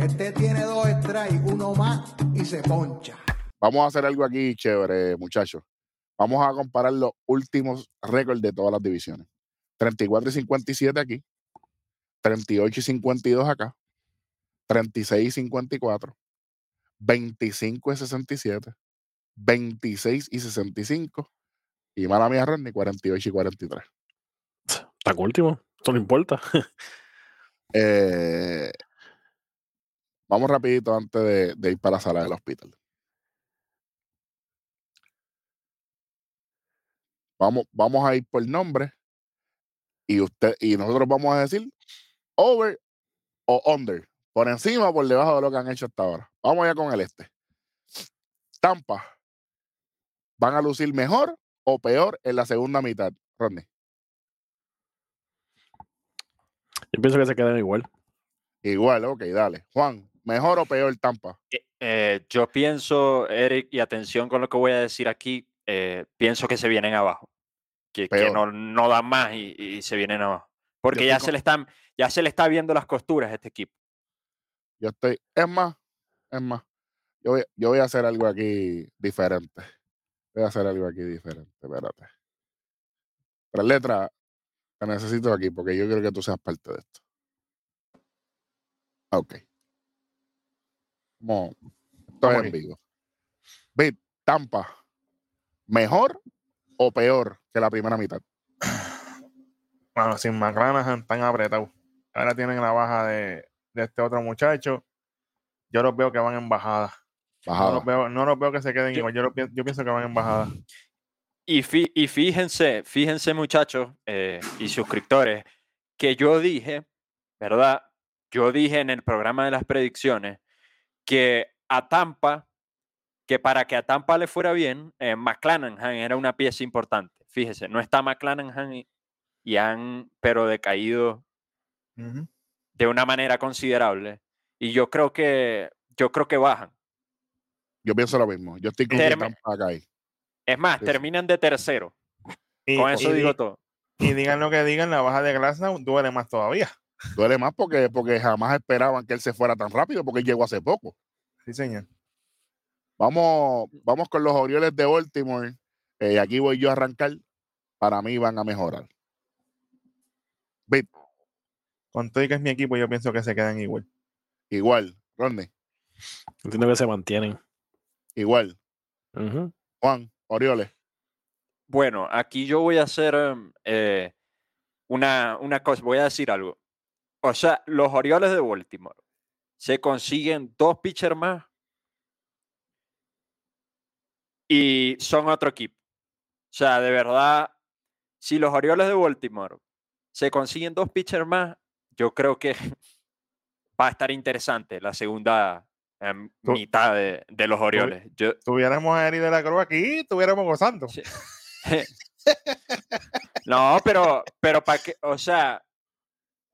Este tiene dos strikes, uno más y se poncha. Vamos a hacer algo aquí chévere, muchachos. Vamos a comparar los últimos récords de todas las divisiones. 34 y 57 aquí, 38 y 52 acá, 36 y 54, 25 y 67, 26 y 65, y mala mía, Rodney, 48 y 43. Está último, esto no importa. Eh, vamos rapidito antes de, de ir para la sala del hospital. Vamos, vamos a ir por nombre y usted y nosotros vamos a decir over o under, por encima o por debajo de lo que han hecho hasta ahora. Vamos ya con el este. Tampa, ¿van a lucir mejor o peor en la segunda mitad, Rodney? Yo pienso que se quedan igual. Igual, ok, dale. Juan, ¿mejor o peor Tampa? Eh, eh, yo pienso, Eric, y atención con lo que voy a decir aquí, eh, pienso que se vienen abajo. Que, no, no dan más y, y se vienen abajo. Porque ya con- se le están, ya se le está viendo las costuras a este equipo. Yo estoy, es más, es más, yo voy, yo voy a hacer algo aquí diferente. Voy a hacer algo aquí diferente, espérate. Tres letras, te necesito aquí porque yo quiero que tú seas parte de esto. Ok. Como, esto es en vivo. Bit, Tampa, ¿mejor o peor que la primera mitad? Bueno, sin McClanahan están apretados. Ahora tienen la baja de, de este otro muchacho. Yo los veo que van en bajada. No los veo, no los veo que se queden Yo- igual. Yo, lo pi- yo pienso que van en bajada. Y, fí- y fíjense, fíjense muchachos eh, y suscriptores, que yo dije, ¿verdad? Yo dije en el programa de las predicciones que a Tampa, que para que a Tampa le fuera bien, eh, McClanahan era una pieza importante. Fíjese, no está McClanahan y, y han, pero decaído de una manera considerable. Y yo creo que, yo creo que bajan. Yo pienso lo mismo. Yo estoy con que Terme- Tampa acá ahí. Es más, Sí, terminan de tercero. Y, Con eso y digo di- todo. y digan lo que digan, la baja de Glasnow duele más todavía. Duele más porque, porque jamás esperaban que él se fuera tan rápido porque él llegó hace poco. Sí, señor. Vamos, vamos con los Orioles de Baltimore. Eh, aquí voy yo a arrancar. Para mí van a mejorar. Bit, Con todo y que es mi equipo, yo pienso que se quedan igual. igual. Rodney, Entiendo que se mantienen. Igual. Juan, Orioles. Bueno, aquí yo voy a hacer em, eh, una, una cosa, voy a decir algo. O sea, los Orioles de Baltimore se consiguen dos pitchers más y son otro equipo. O sea, de verdad, si los Orioles de Baltimore se consiguen dos pitchers más, yo creo que va a estar interesante la segunda Tú- mitad de, de los Orioles. Yo, Tuviéramos a Eri de la Cruz aquí, estuviéramos gozando. Sí. no, pero, pero para que, o sea,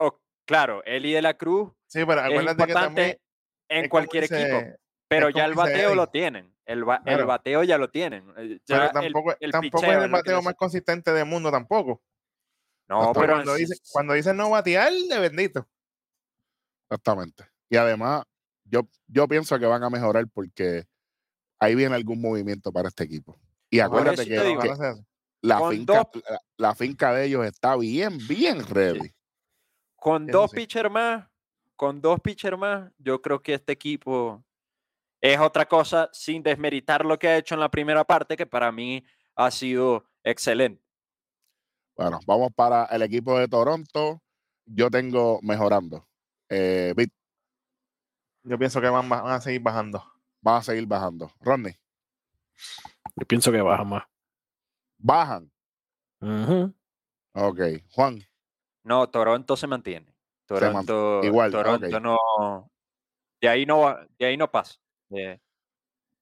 o- claro, Eli de la Cruz Sí, pero es acuérdate que también. importante en es cualquier equipo, pero ya el bateo lo tienen. El, ba- el Claro. bateo ya lo tienen. eh, ya Pero el- tampoco, el tampoco es es el bateo más consistente del mundo tampoco. No, Hasta pero cuando, sí- dice, cuando dicen no batear, de bendito. Exactamente. Y además, yo, yo pienso que van a mejorar porque ahí viene algún movimiento para este equipo. Y acuérdate que, digo. la, finca, la, la finca de ellos está bien, bien ready. con dos sí. pitchers más, con dos pitchers más, yo creo que este equipo es otra cosa sin desmeritar lo que ha hecho en la primera parte, que para mí ha sido excelente. Bueno, vamos para el equipo de Toronto. Yo tengo mejorando. Eh, Yo pienso que van, a seguir bajando. van a seguir bajando. Rodney, Yo pienso que baja más. bajan. Ujú. Ok. Juan, No, Toronto se mantiene. man- Toronto, igual, Toronto no. De ahí no va- de ahí no pasa.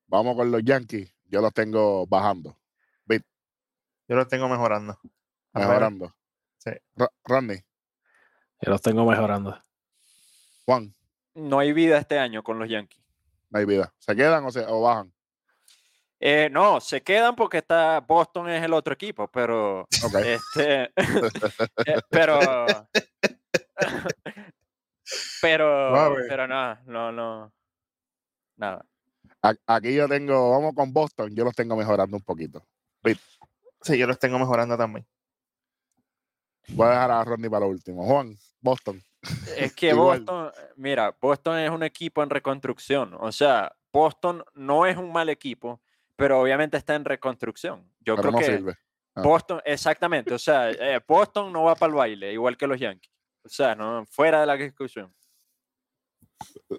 Vamos con los Yankees. Yo los tengo bajando, Yo los tengo mejorando. Mejorando. Sí. Ro- Rodney, Yo los tengo mejorando. Juan, no hay vida este año con los Yankees. no hay vida. ¿Se quedan o, se, o bajan? Eh, no, se quedan porque está Boston es el otro equipo, pero Ok. este, eh, pero pero pero nada, no, no, nada. Aquí yo tengo, vamos con Boston, yo los tengo mejorando un poquito. Sí, yo los tengo mejorando también. Voy a dejar a Rodney para lo último. Juan, Boston. Es que. Boston, mira, Boston es un equipo en reconstrucción. O sea, Boston no es un mal equipo, pero obviamente está en reconstrucción. Yo pero creo no que sirve. Ah. Boston, exactamente. O sea, eh, Boston no va para el baile, igual que los Yankees. O sea, no, fuera de la discusión.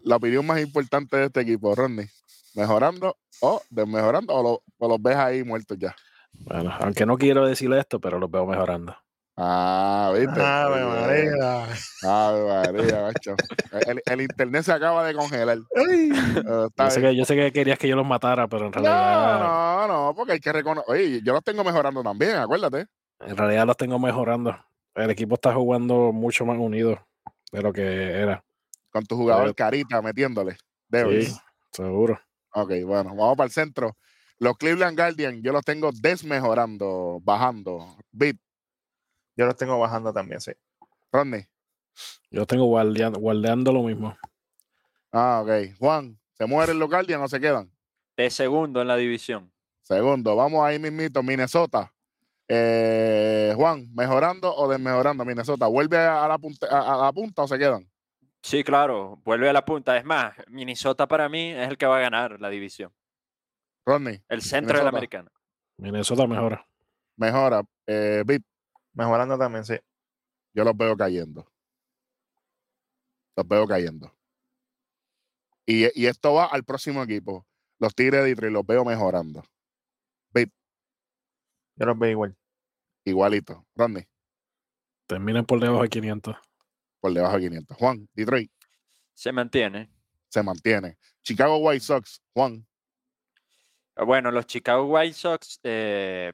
La opinión más importante de este equipo, Rodney, mejorando o desmejorando o, lo- o los ves ahí muertos ya. Bueno, aunque no quiero decirle esto, pero los veo mejorando. Ah, viste. Ave. María. Ave María, macho. El, el internet se acaba de congelar. Yo sé, que, yo sé que querías que yo los matara, pero en realidad, No, no, no, porque hay que reconocer. Oye, yo los tengo mejorando también, acuérdate. en realidad los tengo mejorando. El equipo está jugando mucho más unido de lo que era. Con tu jugador Pero- carita metiéndole. Devils. Sí, seguro. Ok, bueno, vamos para el centro. Los Cleveland Guardians, yo los tengo desmejorando, bajando. Beat, Yo los tengo bajando también, sí. Rodney. Yo los tengo guardeando, guardeando lo mismo. Ah, ok. Juan, ¿se mueren los Guardians o se quedan? De segundo en la división. Segundo, vamos ahí mismito, Minnesota. Eh, Juan, ¿mejorando o desmejorando Minnesota? ¿Vuelve a la, punta, a, a la punta o se quedan? Sí, claro, vuelve a la punta. Es más, Minnesota para mí es el que va a ganar la división. Rodney, El centro de la americana. Minnesota mejora. mejora. Eh, Beat, Mejorando también, sí. yo los veo cayendo. Los veo cayendo. Y, y esto va al próximo equipo. Los Tigres de Detroit los veo mejorando. Yo los veo igual. Igualito. Rodney, Terminen por debajo de 500. por debajo de 500. Juan, Detroit Se mantiene. se mantiene. Chicago White Sox, Juan, Bueno, los Chicago White Sox eh,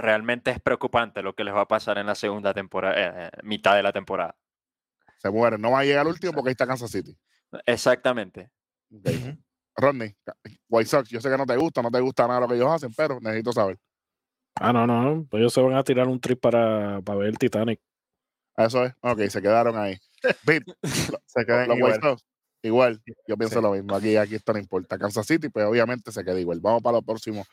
realmente es preocupante lo que les va a pasar en la segunda temporada, eh, eh, mitad de la temporada. se muere. No va a llegar al último porque ahí está Kansas City. Exactamente. Rodney, White Sox, yo sé que no te gusta, no te gusta nada lo que ellos hacen, pero necesito saber. Ah, no, no. Pues ellos se van a tirar un trip para, para ver el Titanic. Eso es. Ok, se quedaron ahí. Beat, Se quedan los igual. White Sox, igual. Yo pienso Sí. lo mismo. Aquí, aquí esto no importa. Kansas City, pues obviamente se queda igual. Vamos para lo próximo.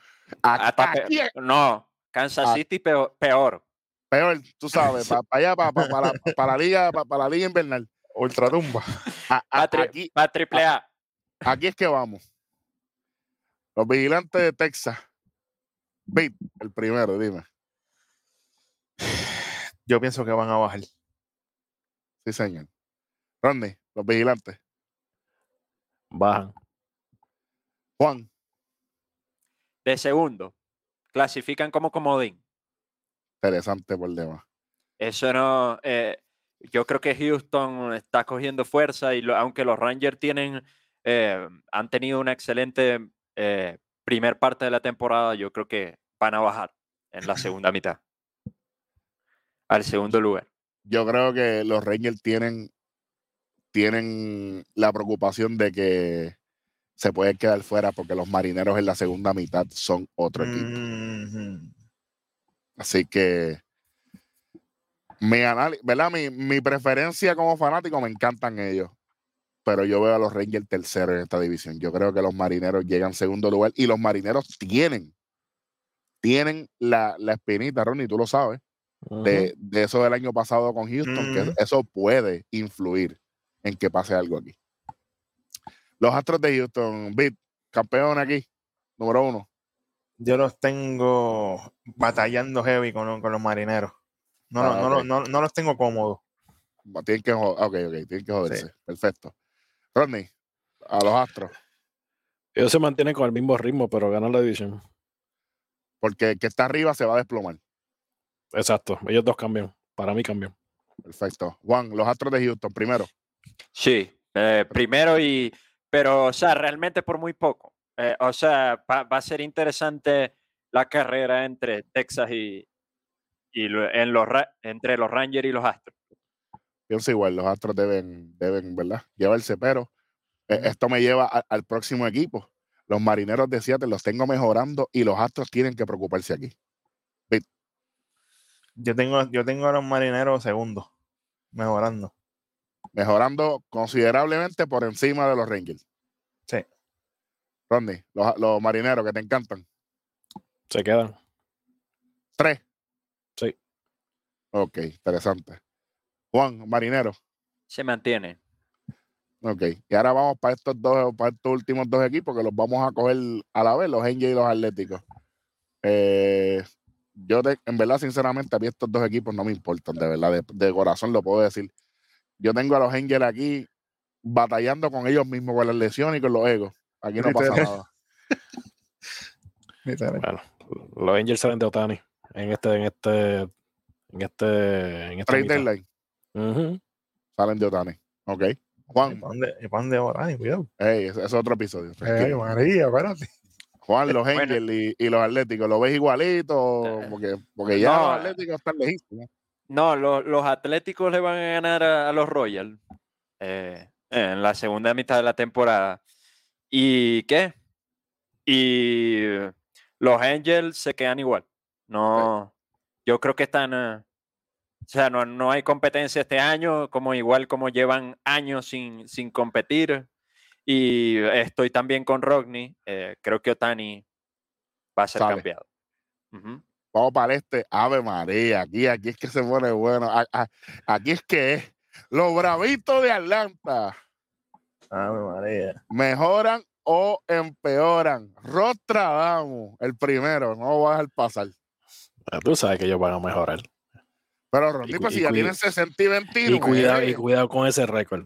Hasta aquí no, Kansas Ah. City peor. peor. peor, tú sabes, para allá, para, para, para la liga, para, la liga invernal. Ultratumba. A- a- aquí, va triple A. aquí es que vamos. Los vigilantes de Texas. Beat, el primero, dime. Yo pienso que van a bajar. Sí, señor. Rodney, los vigilantes. Bajan. Juan, De segundo, clasifican como comodín. interesante por demás. Eso no. eh, yo creo que Houston está cogiendo fuerza y lo- aunque los Rangers tienen, eh, han tenido una excelente eh, primer parte de la temporada, yo creo que van a bajar en la segunda mitad. Al segundo lugar. Yo creo que los Rangers tienen, tienen la preocupación de que se pueden quedar fuera porque los marineros en la segunda mitad son otro equipo. Así que mi análisis, ¿verdad? Mi, mi preferencia como fanático me encantan ellos. Pero yo veo a los Rangers tercero en esta división. Yo creo que los marineros llegan segundo lugar y los marineros tienen, tienen la, la espinita, Ronnie, tú lo sabes, de, de eso del año pasado con Houston, que eso puede influir en que pase algo aquí. Los Astros de Houston, Beat, campeón aquí, número uno. Yo los tengo batallando heavy con, con los marineros. No, Ah, no, no, no, no los tengo cómodos. Tienen que, jo- ok, ok, tienen que joderse. Perfecto. Rodney, a los Astros, Ellos se mantienen con el mismo ritmo, pero ganan la división. porque el que está arriba se va a desplomar. Exacto. Ellos dos cambian. Para mí cambian. Perfecto. Juan, los Astros de Houston, primero. Sí, eh, primero y. Pero, o sea, realmente por muy poco. Eh, o sea, va, va a ser interesante la carrera entre Texas y. y lo- en los, entre los Rangers y los Astros. Pienso igual, los Astros deben, deben, ¿verdad? Llevarse, pero eh, Ujú. esto me lleva a- al próximo equipo. Los marineros de Seattle los tengo mejorando y los astros tienen que preocuparse aquí. Yo tengo, yo tengo a los marineros segundos, mejorando. Mejorando considerablemente por encima de los Rangers. Sí. Rodney, los, los marineros que te encantan. Se quedan. Tres. Sí. Ok, interesante. Juan, marinero. Se mantiene. Ok. Y ahora vamos para estos dos, para estos últimos dos equipos que los vamos a coger a la vez, los Angels y los Atléticos. Eh, yo de- en verdad, sinceramente, a mí estos dos equipos no me importan, de verdad, de, de corazón lo puedo decir. Yo tengo a los Angels aquí batallando con ellos mismos, con las lesiones y con los egos. Aquí no pasa nada. Bueno, los Angels salen de Otani en este, en este, en este, en esta Trade deadline, salen de Otani. Ok. ¿Y Juan, para dónde, y pa' dónde va? Ay, cuidado. ese, ese es otro episodio. Ay, tranquilo. María, espérate. Juan, los Bueno. Angels y, y los Atléticos, ¿lo ves igualito? Eh, Porque, porque ya no, los eh. Atléticos están lejísimos. No, lo- los Atléticos le van a ganar a, a los Royals eh, en la segunda mitad de la temporada. ¿Y qué? Y los Angels se quedan igual. No, yo creo que están. eh, o sea, no, no hay competencia este año, como igual como llevan años sin, sin competir. Y estoy también con Rodney. eh, creo que Otani va a ser cambiado. Vamos para este. Ave María, aquí, aquí es que se pone bueno. A- a- Aquí es que es. Los bravitos de Atlanta Ay, María. mejoran o empeoran. Rostradamus, el primero, no voy a dejar pasar. Tú sabes que ellos van a mejorar. Pero cu- pues si ya tienen 60 y 21. Y cuidado, y cuidado con ese récord.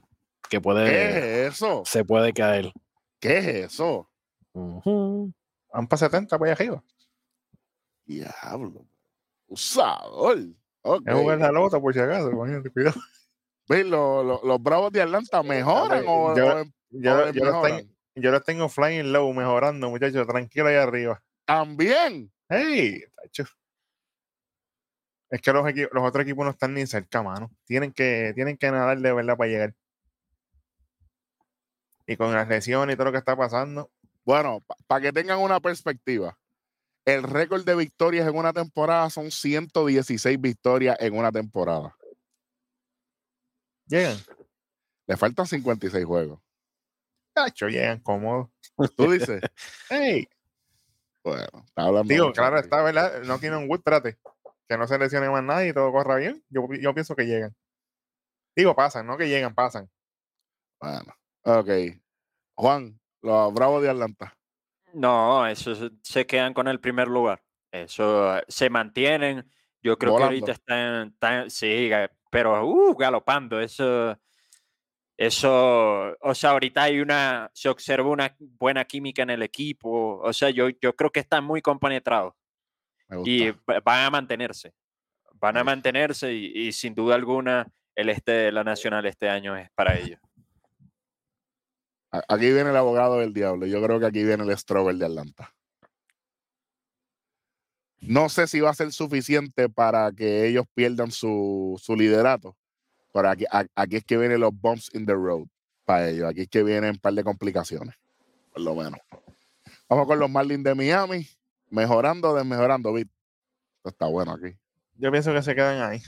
Que ¿Qué puede, es eso? se puede caer. ¿Qué es eso? Ujú. Van para 70 para allá arriba. Diablo. Usador. Ok. Es jugar la lota por si acaso. imagínate, Cuidado. Ve, lo- lo- los bravos de Atlanta mejoran o, yo- o Yo, o yo, los tengo, yo los tengo flying low, mejorando, muchachos. Tranquilo ahí arriba. También. ¡Hey! tacho. Es que los, los otros equipos no están ni cerca, mano. Tienen que, tienen que nadar de verdad para llegar. Y con las lesiones y todo lo que está pasando, Bueno, para que tengan una perspectiva, el récord de victorias en una temporada son 116 victorias en una temporada. llegan. Le faltan 56 juegos. Tacho, llegan cómodos. Tú dices, ¡Hey! bueno, está hablando. Digo, claro, está, ¿verdad? No tienen Wood, espérate. Que no se lesione más nadie y todo corra bien. Yo, yo pienso que llegan. Digo, pasan, no que llegan, pasan. Bueno, ok. Juan, los bravos de Atlanta. No, eso se- quedan con el primer lugar. Eso eh, se mantienen. Yo creo que ahorita están, están- sí, pero uh, galopando. Eso, eso, o sea, ahorita hay una, se observa una buena química en el equipo. O sea, yo, yo creo que están muy compenetrados y va- van a mantenerse. Van a mantenerse y, y sin duda alguna el este de la Nacional este año es para ellos. Aquí viene el abogado del diablo. Yo creo que aquí viene el Strober de Atlanta. No sé si va a ser suficiente para que ellos pierdan su, su liderato. Pero aquí, aquí es que vienen los bumps in the road para ellos. Aquí es que vienen un par de complicaciones. Por lo menos. Vamos con los Marlins de Miami. Mejorando o desmejorando, Vic. Esto está bueno aquí. Yo pienso que se quedan ahí.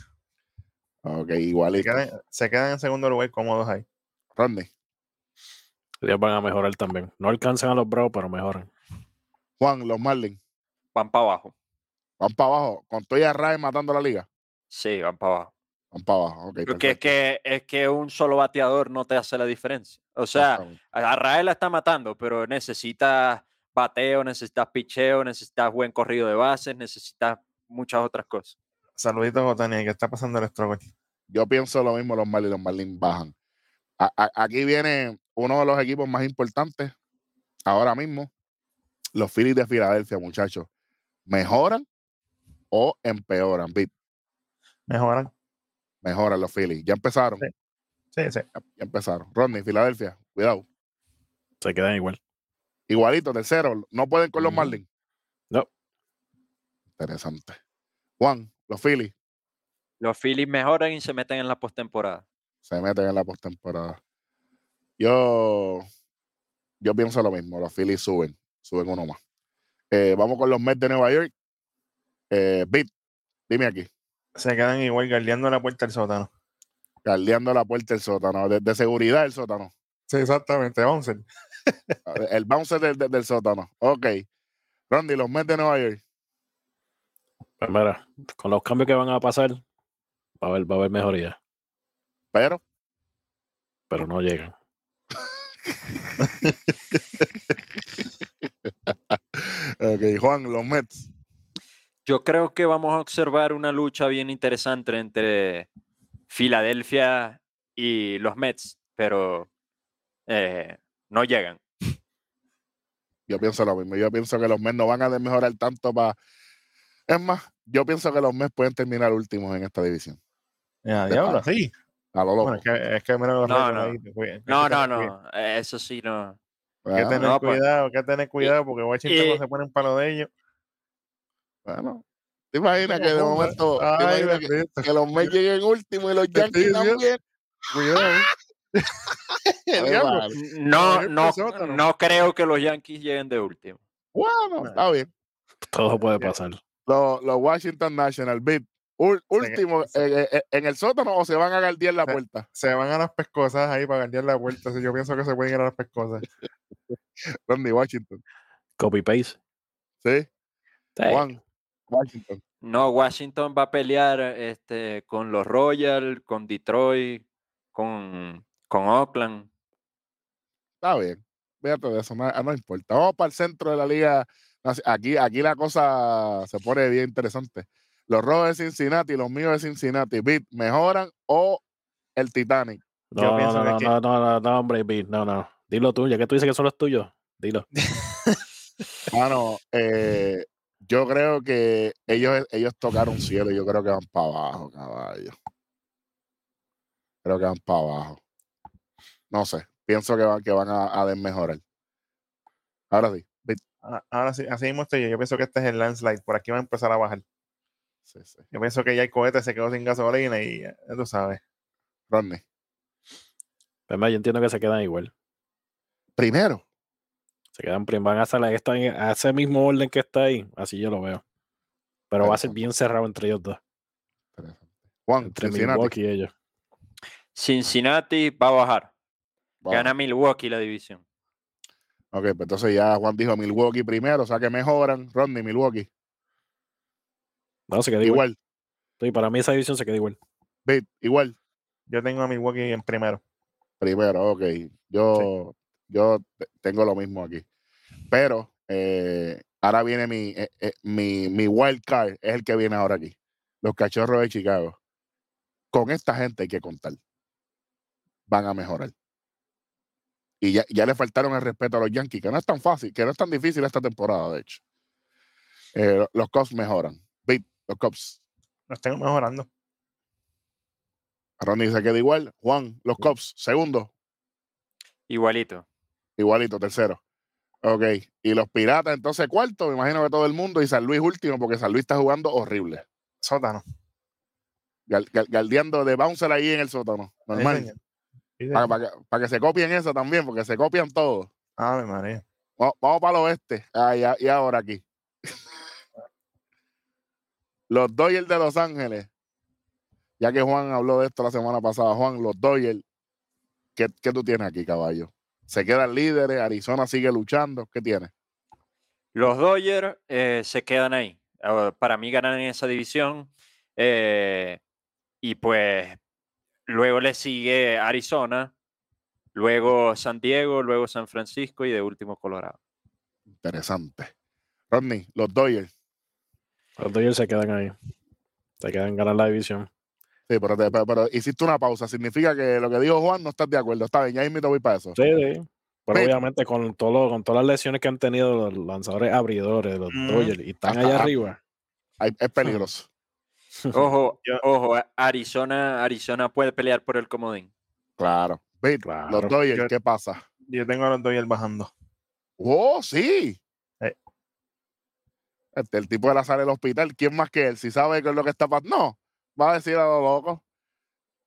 Ok, Se igualito. quedan, se quedan en segundo lugar cómodos ahí. Rodney. Ellos van a mejorar también. No alcanzan a los Bravos, pero mejoran. Juan, los Marlins. Van para abajo. Van para abajo. Con Toya Ray matando la liga. Sí, van para abajo. Van para abajo. Ok, Porque es que, es que un solo bateador no te hace la diferencia. O sea, a Rael la está matando, pero necesitas bateo, necesitas picheo, necesitas buen corrido de bases, necesitas muchas otras cosas. Saluditos, Otani, que está pasando el struggle. Yo pienso lo mismo, los Marlins, los Marlins bajan. A- a- aquí viene uno de los equipos más importantes ahora mismo, los Phillies de Filadelfia, muchachos. ¿Mejoran o empeoran? Vic? Mejoran. Mejoran los Phillies. Ya empezaron. Sí. Sí, sí. Ya, ya empezaron. Rodney, Filadelfia, cuidado. Se quedan igual. Igualito, tercero. No pueden con los Ujú. Marlins. No. Interesante. Juan, los Phillies Los Phillies mejoran y se meten en la postemporada. se meten en la postemporada. Yo, yo pienso lo mismo. Los Phillies suben. suben uno más. Eh, vamos con los Mets de Nueva York. Eh, Bit, dime aquí, Se quedan igual guardiando la puerta del sótano. caldeando la puerta del sótano, de, de seguridad del sótano. Sí, exactamente, Bouncer. El bouncer del, del- del sótano. Ok. Rondy, los Mets de Nueva York. Pues mira, con los cambios que van a pasar, va a haber, va a haber mejoría, Pero, pero no llegan. Ok, Juan, los Mets. Yo creo que vamos a observar una lucha bien interesante entre Filadelfia y los Mets, pero eh, no llegan. Yo pienso lo mismo. Yo pienso que los Mets no van a mejorar tanto para. Es más, yo pienso que los Mets pueden terminar últimos en esta división. Ya, diablo, sí. A lo loco. Bueno, es que, es que mira los No, no. ahí, No, no, eh, Eso sí, no. Hay que tener No, pues. cuidado, hay que tener cuidado porque Washington no se pone en palo de ellos. Bueno, ¿te imaginas que de momento Ay, que, los Mets lleguen último y los Yankees también? Cuidado. No, no, no creo que los Yankees lleguen de último. Bueno, está bien. Todo puede pasar. Los, los Washington National Beat, último se- eh, eh, en el sótano o se van a galdear la Se- puerta. Se van a las pescosas ahí para guardiar la puerta. Así Yo pienso que se pueden ir a las pescosas. Ronnie Washington. Copy paste. Sí, Sí. Juan. Washington. No, Washington va a pelear este, con los Royals, con Detroit, con, con Oakland. Está bien. Fíjate de eso, no, no importa. Vamos para el centro de la liga. Aquí, aquí la cosa se pone bien interesante. Los rojos de Cincinnati, los míos de Cincinnati, Beat, ¿mejoran o el Titanic? No, no, no, no, no, no, hombre, Bill, no, no. Dilo tú, ya que tú dices que son los tuyos. Dilo. Mano, eh, yo creo que ellos, ellos tocaron cielo y yo creo que van para abajo, caballo. Creo que van para abajo. No sé, pienso que van, que van a, a desmejorar. Ahora sí, Beat. Ah, Ahora sí, así mismo estoy yo. Yo pienso que este es el landslide. Por aquí va a empezar a bajar. Sí, sí. Yo pienso que ya el cohete se quedó sin gasolina y ya, ya tú sabes. Rodney. Pues, mira, yo entiendo que se quedan igual. Primero. Se quedan prim- van a hacer esta, a ese mismo orden que está ahí. Así yo lo veo. Pero va a ser bien cerrado entre ellos dos. Juan, Entre Cincinnati. Milwaukee y ellos. Cincinnati va a bajar. Gana Milwaukee la división. Ok, pues entonces ya Juan dijo Milwaukee primero, o sea que mejoran. Rodney, Milwaukee. No, se queda igual. Igual. Sí, para mí esa división se queda igual. Beat, igual. Yo tengo a Milwaukee en primero. Primero, ok. Yo, yo te- tengo lo mismo aquí. Pero eh, ahora viene mi, eh, eh, mi, mi wild card, es el que viene ahora aquí. Los cachorros de Chicago. Con esta gente hay que contar. Van a mejorar. Y ya, ya le faltaron el respeto a los Yankees, que no es tan fácil, que no es tan difícil esta temporada, de hecho. Eh, los Cubs mejoran. Los Cubs. Los tengo mejorando. Ronnie se queda igual. Juan, los Cubs, segundo. Igualito. Igualito, tercero. Ok. Y los Piratas, entonces cuarto, me imagino que todo el mundo. Y San Luis último, porque San Luis está jugando horrible. Sótano. Gal- gal- galdeando de bouncer ahí en el sótano. Normal. Sí, Para, señor. que, para que se copien eso también, porque se copian todo. Ave María. Va- Vamos para el oeste. Ah, ya- y ahora aquí. Los Dodgers de Los Ángeles. Ya que Juan habló de esto la semana pasada, Juan, los Dodgers. ¿Qué, qué tú tienes aquí, caballo? Se quedan líderes, Arizona sigue luchando. ¿Qué tienes? Los Dodgers eh, se quedan ahí. Ah, Para mí ganan en esa división. eh, y pues luego le sigue Arizona, luego San Diego, luego San Francisco y de último Colorado. Interesante. Rodney, los Dodgers. Los Dodgers se quedan ahí. Se quedan ganar la división. Sí, pero, te- pero, pero hiciste una pausa. Significa que lo que dijo Juan no estás de acuerdo. Está bien, ya invito voy para eso. Sí, sí. Pero obviamente con, todo lo- con todas las lesiones que han tenido los lanzadores abridores, los Mm. Dodgers, y están allá arriba. Es peligroso. Ojo, ojo, Arizona, Arizona puede pelear por el comodín. Claro. Claro. Los Dodgers, ¿qué pasa? Yo tengo a los Dodgers bajando. Oh, sí. Este, el tipo de la sala del hospital, ¿quién más que él? Si sabe qué es lo que está pasando. No, va a decir a lo loco.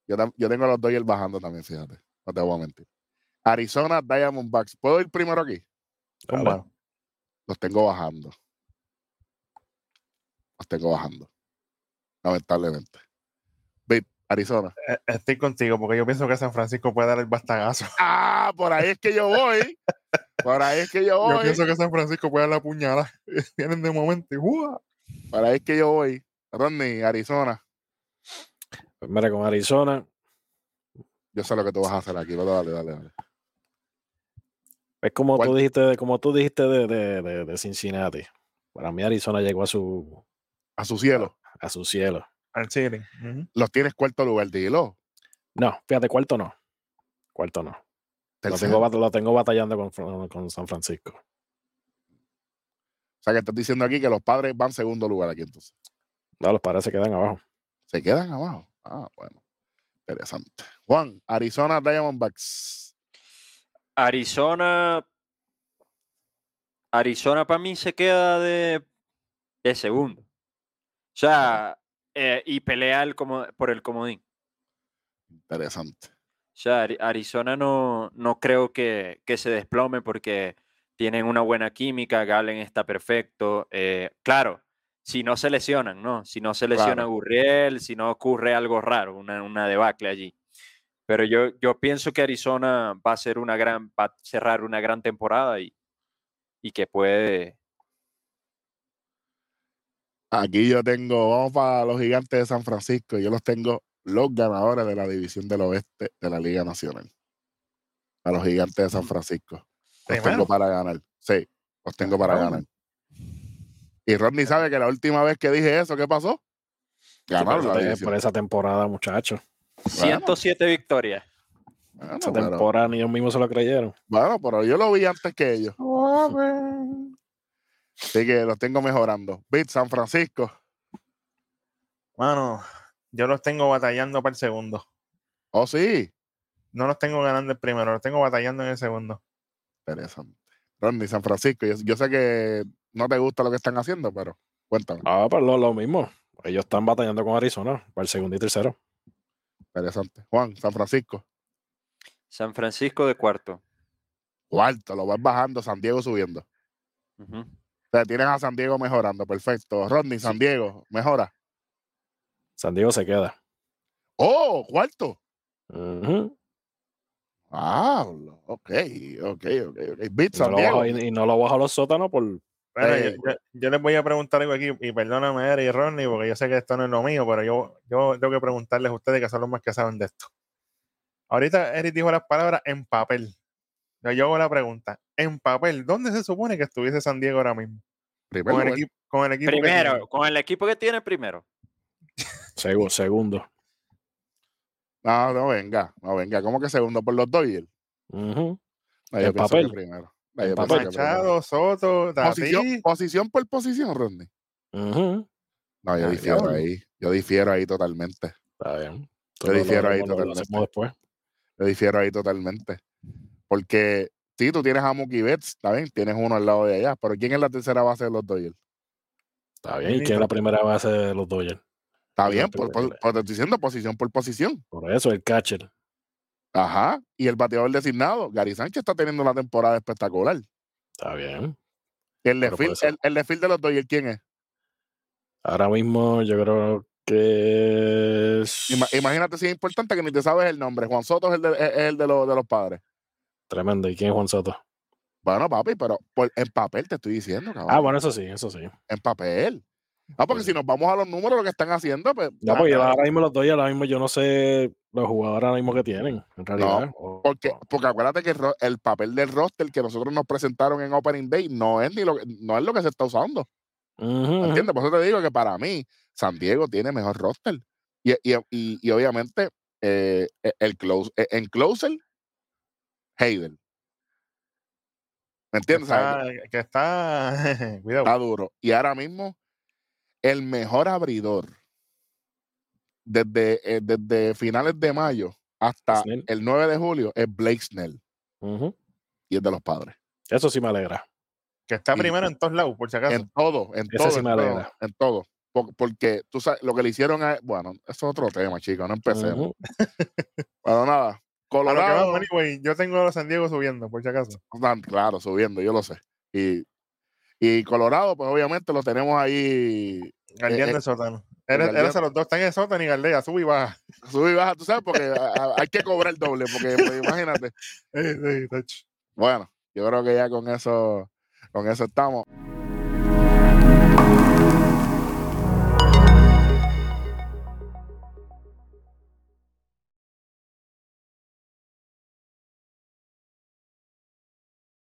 Yo, yo tengo a los Dodgers bajando también, fíjate. No te voy a mentir. Arizona Diamondbacks. ¿Puedo ir primero aquí? Los tengo bajando. Los tengo bajando. Lamentablemente. Arizona. Eh, Estoy contigo porque yo pienso que San Francisco puede dar el bastagazo. Ah, por ahí es que yo voy. Por ahí es que yo Yo voy. pienso que San Francisco puede dar la puñalada. Vienen de momento y ¡guau! Por ahí es que yo voy. Rodney, Arizona. Pues mira, con Arizona, Yo sé lo que tú vas a hacer aquí. pero Dale, dale, dale. es como ¿Cuál? tú dijiste, de- como tú dijiste de, de, de- de Cincinnati. Para mí Arizona llegó a su, A su cielo. a su cielo. Al. Los tienes cuarto lugar, dilo. No, fíjate, cuarto no. Cuarto no. Lo tengo, lo tengo batallando con, con San Francisco. O sea, que estás diciendo aquí que los padres van segundo lugar aquí entonces. No, los padres se quedan abajo. Se quedan abajo. Ah, bueno. Interesante. Juan, Arizona Diamondbacks. Arizona. Arizona para mí se queda de, de segundo. O sea, eh, y pelea el como, por el comodín. Interesante. O sea, Ari- Arizona no, no creo que, que se desplome porque tienen una buena química, Galen está perfecto. eh, claro, si no se lesionan, ¿no? Si no se lesiona Claro. Gurriel, si no ocurre algo raro, una, una debacle allí. Pero yo, yo pienso que Arizona va a ser una gran, va a cerrar una gran temporada y, y que puede. Aquí yo tengo, vamos para los gigantes de San Francisco. Yo los tengo los ganadores de la división del oeste de la Liga Nacional. A los gigantes de San Francisco. Los Primero. tengo para ganar. Sí, los tengo para ganar. Y Rodney sabe que la última vez que dije eso, ¿qué pasó? Sí, por, Ganaron esa, la te- división. por esa temporada, muchachos. 107 victorias. Bueno, Esa pero- temporada ni ellos mismos se lo creyeron. bueno, pero yo lo vi antes que ellos. Así que los tengo mejorando. Beat San Francisco. Mano, yo los tengo batallando para el segundo. Oh, sí. No los tengo ganando el primero, los tengo batallando en el segundo. Interesante. Rodney, San Francisco. Yo, yo sé que no te gusta lo que están haciendo, pero cuéntame. Ah, pues lo, lo mismo. Ellos están batallando con Arizona para el segundo y tercero. Interesante. Juan, San Francisco. San Francisco de cuarto. Cuarto, lo vas bajando, San Diego subiendo. O sea, tienes a San Diego mejorando. Perfecto. Rodney, San Diego, mejora. San Diego se queda. Oh, cuarto. Ujú. Ah, ok, ok, ok. Beat no San lo Diego. bajo, y, y no lo bajo a los sótanos por. Bueno, Eh, yo, yo- yo les voy a preguntar algo aquí, y perdóname, Eri y Ronnie, porque yo sé que esto no es lo mío, pero yo, yo tengo que preguntarles a ustedes que son los más que saben de esto. Ahorita Eric dijo las palabras en papel. Yo hago la pregunta, en papel, ¿dónde se supone que estuviese San Diego ahora mismo? Con el, equipo, con el equipo que Primero, tiene. con el equipo que tiene primero. segu- segundo. No, no, venga, no, venga. ¿Cómo que segundo por los Dodgers? No, yo En pienso papel. primero. No. Machado, Soto, Posición, por posición, Rodney. No, yo Ah, difiero ahí. Yo difiero ahí totalmente. Está bien. Yo difiero lo- ahí totalmente. después. Yo difiero ahí totalmente. Porque sí, tú tienes a Mookie Betts, está bien, tienes uno al lado de allá, pero ¿quién es la tercera base de los Dodgers? Está bien. ¿Y quién es la primera base de los Dodgers? Está bien, por, por- primera. por- te estoy diciendo posición por posición. Por eso, el catcher. Ajá. Y el bateador designado, Gary Sánchez está teniendo una temporada espectacular. Está bien. El eso- el, el de los Dodgers, ¿quién es? Ahora mismo yo creo que es Ima- imagínate si es importante que ni te sabes el nombre. Juan Soto es el de, es el de, los, de los padres. Tremendo. ¿Y quién es Juan Soto? Bueno, papi, pero por- en papel te estoy diciendo, cabrón. Ah, bueno, eso sí, eso sí. En papel. Ah, porque si nos vamos a los números, lo que están haciendo, pues. Ya, porque cabrón. ahora mismo los Dodgers, ahora mismo yo no sé los jugadores ahora mismo que tienen, en realidad. O- Porque, porque acuérdate que el, papel del roster que nosotros nos presentaron en Opening Day no es ni lo que, no es lo que se está usando. Ujú. ¿Entiendes? Por eso te digo que para mí, San Diego tiene mejor roster. Y, y, y- y obviamente, eh, e- el close, e- en closer, Hayden. ¿Me entiendes? Está, que está- cuidado. Está duro. Y ahora mismo, el mejor abridor desde, eh, desde finales de mayo hasta Snell. el 9 de julio es Blake Snell y es de los padres. Eso sí me alegra. que está y- primero en todos lados, por si acaso. En todo, en Ese todo, sí en me todo, alegra. en todo. Por- Porque tú sabes, lo que le hicieron a. Bueno, eso es otro tema, chicos, no empecemos. Ujú. Bueno, nada. Colorado. vamos, anyway, yo tengo a San Diego subiendo, por si acaso. Están, claro, subiendo, yo lo sé. Y, Y Colorado, pues obviamente lo tenemos ahí. Guardián eh, del sótano. Eres, eres los dos, están en el sótano y Galdea, sube y baja. Sube y baja, tú sabes, porque a- hay que cobrar el doble, porque pues, imagínate. Eh, eh. Bueno, yo creo que ya con eso, con eso estamos.